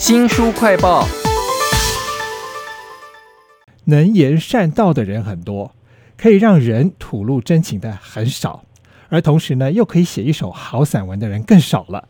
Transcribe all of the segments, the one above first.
新书快报。能言善道的人很多，可以让人吐露真情的很少，而同时呢，又可以写一首好散文的人更少了。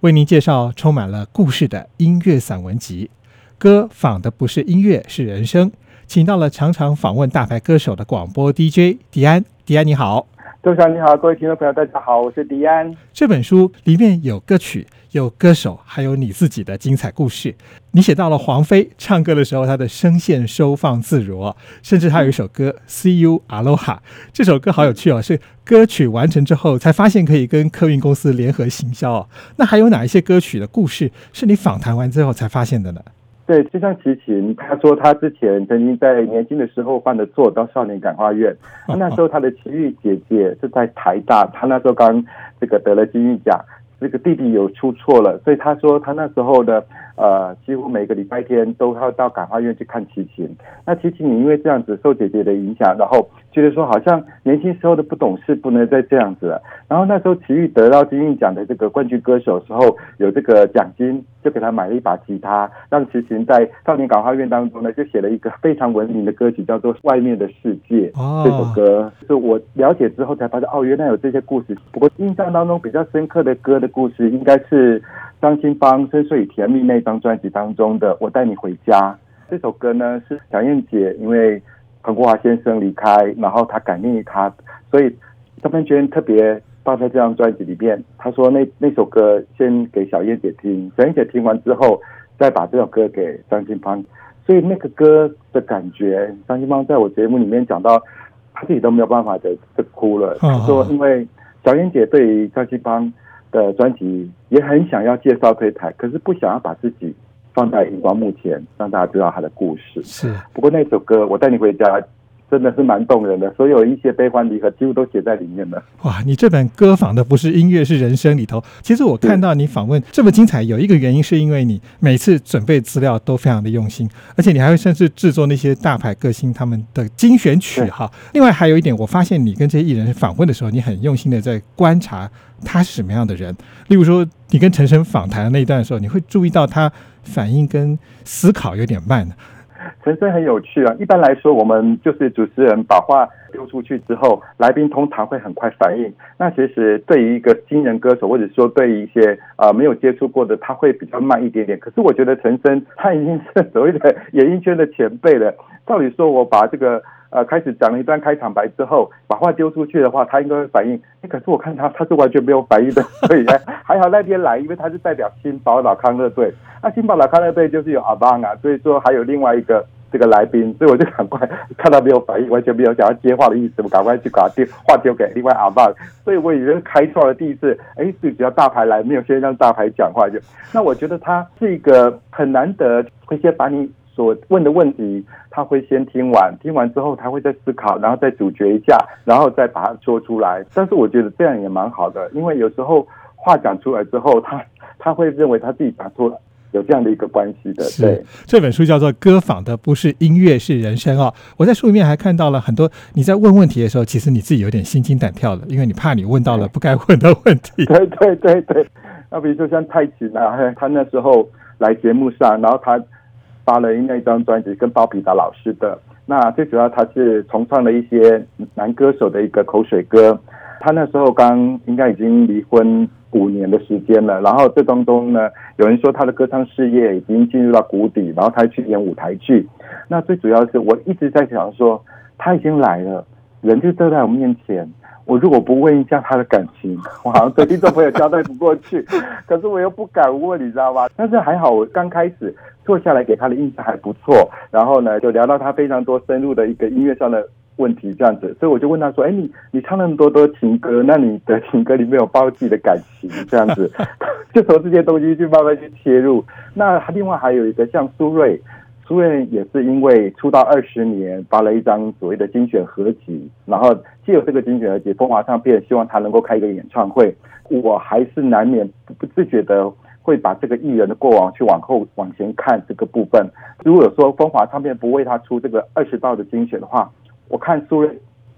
为您介绍充满了故事的音乐散文集，歌仿的不是音乐，是人生。请到了常常访问大牌歌手的广播 DJ 迪安，迪安你好。周翔你好，各位听众朋友，大家好，我是迪安。这本书里面有歌曲，有歌手，还有你自己的精彩故事。你写到了黄飞唱歌的时候，他的声线收放自如哦，甚至还有一首歌《See You Aloha》。这首歌好有趣哦，是歌曲完成之后才发现可以跟客运公司联合行销哦。那还有哪一些歌曲的故事是你访谈完之后才发现的呢？对，就像齐秦，他说他之前曾经在年轻的时候犯的错，到少年感化院。那时候他的奇遇姐姐是在台大，他那时候刚这个得了金玉奖，这个弟弟有出错了，所以他说他那时候的。呃，几乎每个礼拜天都要到感化院去看齐秦。那齐秦，你因为这样子受姐姐的影响，然后觉得说好像年轻时候的不懂事不能再这样子了。然后那时候齐豫得到金韵奖的这个冠军歌手时候，有这个奖金，就给他买了一把吉他，让齐秦在少年感化院当中呢，就写了一个非常文明的歌曲，叫做《外面的世界》。哦，这首歌是我了解之后才发现，哦，原来有这些故事。不过印象当中比较深刻的歌的故事，应该是。张清芳《深邃与甜蜜》那张专辑当中的《我带你回家》这首歌呢，是小燕姐因为彭国华先生离开，然后她感念于他，所以张曼娟特别放在这张专辑里面。她说那那首歌先给小燕姐听，小燕姐听完之后，再把这首歌给张清芳。所以那个歌的感觉，张清芳在我节目里面讲到，她自己都没有办法的就哭了。她说因为小燕姐对于张清芳。的专辑也很想要介绍推台，可是不想要把自己放在荧光幕前，让大家知道他的故事。是，不过那首歌《我带你回家》。真的是蛮动人的，所有一些悲欢离合几乎都写在里面了。哇，你这本歌访的不是音乐，是人生里头。其实我看到你访问这么精彩，有一个原因是因为你每次准备资料都非常的用心，而且你还会甚至制作那些大牌歌星他们的精选曲哈。另外还有一点，我发现你跟这些艺人访问的时候，你很用心的在观察他是什么样的人。例如说，你跟陈升访谈的那一段的时候，你会注意到他反应跟思考有点慢。陈升很有趣啊！一般来说，我们就是主持人把话丢出去之后，来宾通常会很快反应。那其实对于一个新人歌手，或者说对于一些呃没有接触过的，他会比较慢一点点。可是我觉得陈升他已经是所谓的演艺圈的前辈了。照理说，我把这个呃开始讲了一段开场白之后，把话丢出去的话，他应该会反应。哎，可是我看他他是完全没有反应的，所以 还好那天来，因为他是代表新宝老康乐队。那新宝老康乐队就是有阿邦啊，所以说还有另外一个。这个来宾，所以我就赶快看到没有反应，完全没有想要接话的意思，我赶快去把电话丢给另外阿爸。所以我已经开创了第一次，哎，是比较大牌来，没有先让大牌讲话就。那我觉得他是一个很难得，会先把你所问的问题，他会先听完，听完之后他会再思考，然后再咀嚼一下，然后再把它说出来。但是我觉得这样也蛮好的，因为有时候话讲出来之后，他他会认为他自己讲错了。有这样的一个关系的，对。这本书叫做《歌坊的不是音乐是人生》哦。我在书里面还看到了很多你在问问题的时候，其实你自己有点心惊胆跳的，因为你怕你问到了不该问的问题。对对对对。那比如说像泰琴啊，他那时候来节目上，然后他发了那张专辑，跟包比达老师的。那最主要他是重创了一些男歌手的一个口水歌。他那时候刚应该已经离婚。五年的时间了，然后这当中呢，有人说他的歌唱事业已经进入到谷底，然后他去演舞台剧。那最主要是我一直在想说，他已经来了，人就站在我面前，我如果不问一下他的感情，我好像对听众朋友交代不过去。可是我又不敢问，你知道吗？但是还好，我刚开始坐下来给他的印象还不错，然后呢，就聊到他非常多深入的一个音乐上的。问题这样子，所以我就问他说：“哎，你你唱那么多多情歌，那你的情歌里面有包自己的感情这样子，就从这些东西去慢慢去切入。那另外还有一个像苏芮，苏芮也是因为出道二十年，发了一张所谓的精选合集，然后借由这个精选合集，风华唱片希望他能够开一个演唱会。我还是难免不自觉的会把这个艺人的过往去往后往前看这个部分。如果说风华唱片不为他出这个二十道的精选的话，我看苏芮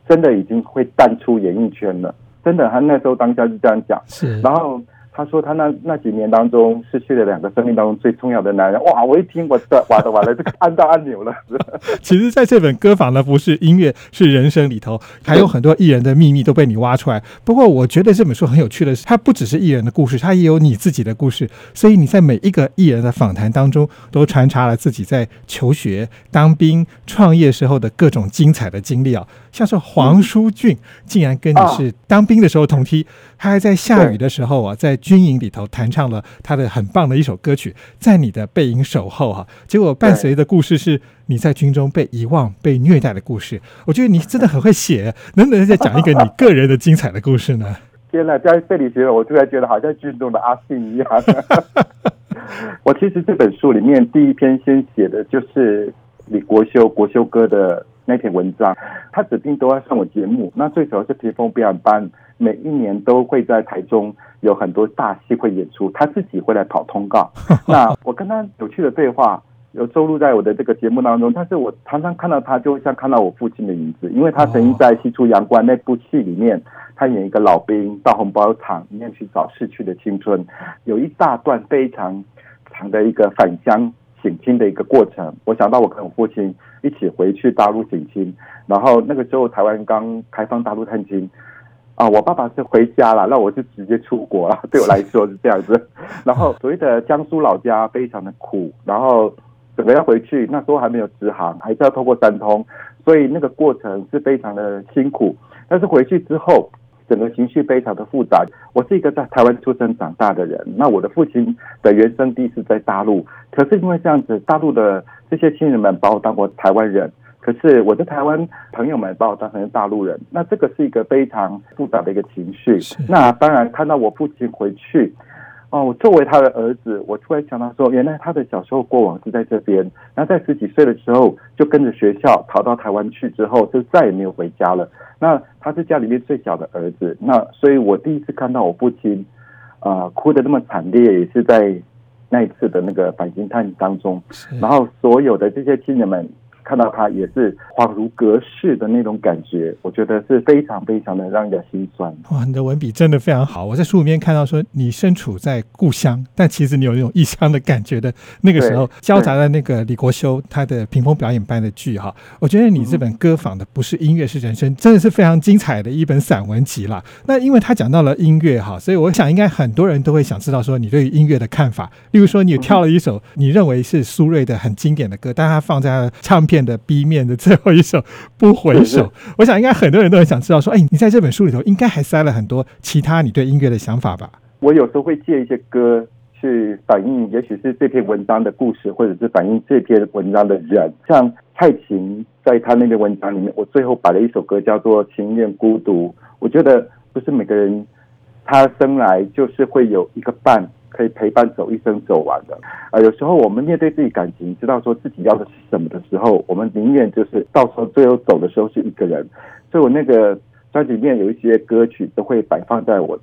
真的已经会淡出演艺圈了，真的，他那时候当下就这样讲。是，然后他说他那那几年当中失去了两个生命当中最重要的男人。哇！我一听，我这完了完了，这个按到按钮了。其实，在这本歌坊呢，不是音乐，是人生里头，还有很多艺人的秘密都被你挖出来。不过，我觉得这本书很有趣的是，它不只是艺人的故事，它也有你自己的故事。所以你在每一个艺人的访谈当中，都穿插了自己在求学、当兵、创业时候的各种精彩的经历啊。像是黄舒骏，竟然跟你是当兵的时候同梯，他还在下雨的时候啊，在军营里头弹唱了他的很棒的一首歌曲，在你的背影守候哈。结果伴随的故事是你在军中被遗忘、被虐待的故事。我觉得你真的很会写，能不能再讲一个你个人的精彩的故事呢？天哪，在这里觉得我突然觉得好像军中的阿信一样。我其实这本书里面第一篇先写的就是李国修国修哥的那篇文章，他指定都要上我节目。那最主要是屏风表演班每一年都会在台中有很多大戏会演出，他自己会来跑通告。那我跟他有趣的对话有收录在我的这个节目当中，但是我常常看到他就像看到我父亲的影子，因为他曾经在《西出阳关》那部戏里面。他演一个老兵到红包厂里面去找逝去的青春，有一大段非常长的一个返乡省亲的一个过程。我想到我跟我父亲一起回去大陆省亲，然后那个时候台湾刚开放大陆探亲啊，我爸爸是回家了，那我就直接出国了。对我来说是这样子。然后所谓的江苏老家非常的苦，然后整个要回去，那时候还没有直航，还是要透过三通，所以那个过程是非常的辛苦。但是回去之后。整个情绪非常的复杂。我是一个在台湾出生长大的人，那我的父亲的原生地是在大陆，可是因为这样子，大陆的这些亲人们把我当过台湾人，可是我的台湾朋友们把我当成大陆人，那这个是一个非常复杂的一个情绪。那当然看到我父亲回去。哦，我作为他的儿子，我突然想到说，原来他的小时候过往是在这边。那在十几岁的时候，就跟着学校逃到台湾去，之后就再也没有回家了。那他是家里面最小的儿子，那所以我第一次看到我父亲，啊，哭的那么惨烈，也是在那一次的那个反星探当中。然后所有的这些亲人们。看到他也是恍如隔世的那种感觉，我觉得是非常非常的让人心酸。哇，你的文笔真的非常好。我在书里面看到说，你身处在故乡，但其实你有那种异乡的感觉的。那个时候，交杂了那个李国修他的屏风表演班的剧哈，我觉得你这本歌坊的不是音乐是人生，真的是非常精彩的一本散文集了。那因为他讲到了音乐哈，所以我想应该很多人都会想知道说你对音乐的看法。例如说，你跳了一首你认为是苏芮的很经典的歌，但他放在唱片。的 B 面的最后一首《不回首》，我想应该很多人都很想知道，说，哎，你在这本书里头应该还塞了很多其他你对音乐的想法吧？我有时候会借一些歌去反映，也许是这篇文章的故事，或者是反映这篇文章的人。像蔡琴在她那篇文章里面，我最后摆了一首歌叫做《情愿孤独》。我觉得不是每个人他生来就是会有一个伴。可以陪伴走一生走完的啊，有时候我们面对自己感情，知道说自己要的是什么的时候，我们宁愿就是到时候最后走的时候是一个人。所以我那个专辑里面有一些歌曲都会摆放在我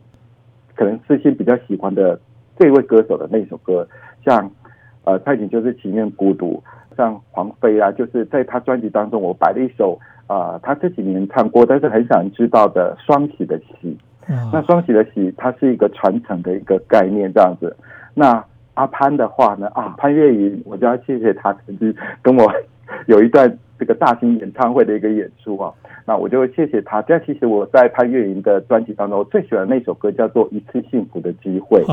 可能私心比较喜欢的这位歌手的那首歌，像呃蔡琴就是情愿孤独，像黄飞啊，就是在他专辑当中我摆了一首啊他这几年唱过但是很少人知道的双喜的喜。那双喜的喜，它是一个传承的一个概念，这样子。那阿潘的话呢？啊，潘越云，我就要谢谢他曾经跟我 有一段这个大型演唱会的一个演出啊。那我就会谢谢他。这样其实我在潘越云的专辑当中，我最喜欢那首歌叫做《一次幸福的机会》。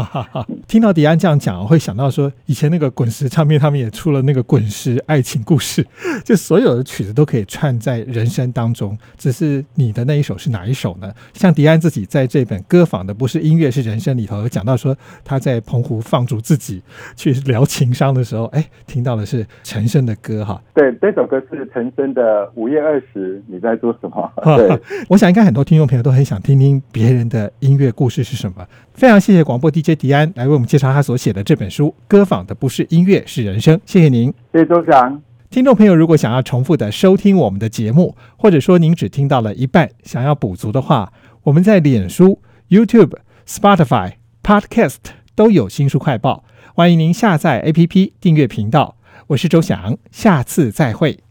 听到迪安这样讲，我会想到说，以前那个滚石唱片他们也出了那个滚石爱情故事，就所有的曲子都可以串在人生当中。只是你的那一首是哪一首呢？像迪安自己在这本歌坊的不是音乐是人生里头有讲到说，他在澎湖放逐自己去聊情商的时候，哎，听到的是陈升的歌哈。对，这首歌是陈升的《午夜二十》，你在做什么。对，我想应该很多听众朋友都很想听听别人的音乐故事是什么。非常谢谢广播 DJ 迪安来为我们介绍他所写的这本书《歌坊的不是音乐是人生》。谢谢您，谢谢周翔。听众朋友，如果想要重复的收听我们的节目，或者说您只听到了一半，想要补足的话，我们在脸书、YouTube、Spotify、Podcast 都有新书快报，欢迎您下载 APP 订阅频道。我是周翔，下次再会。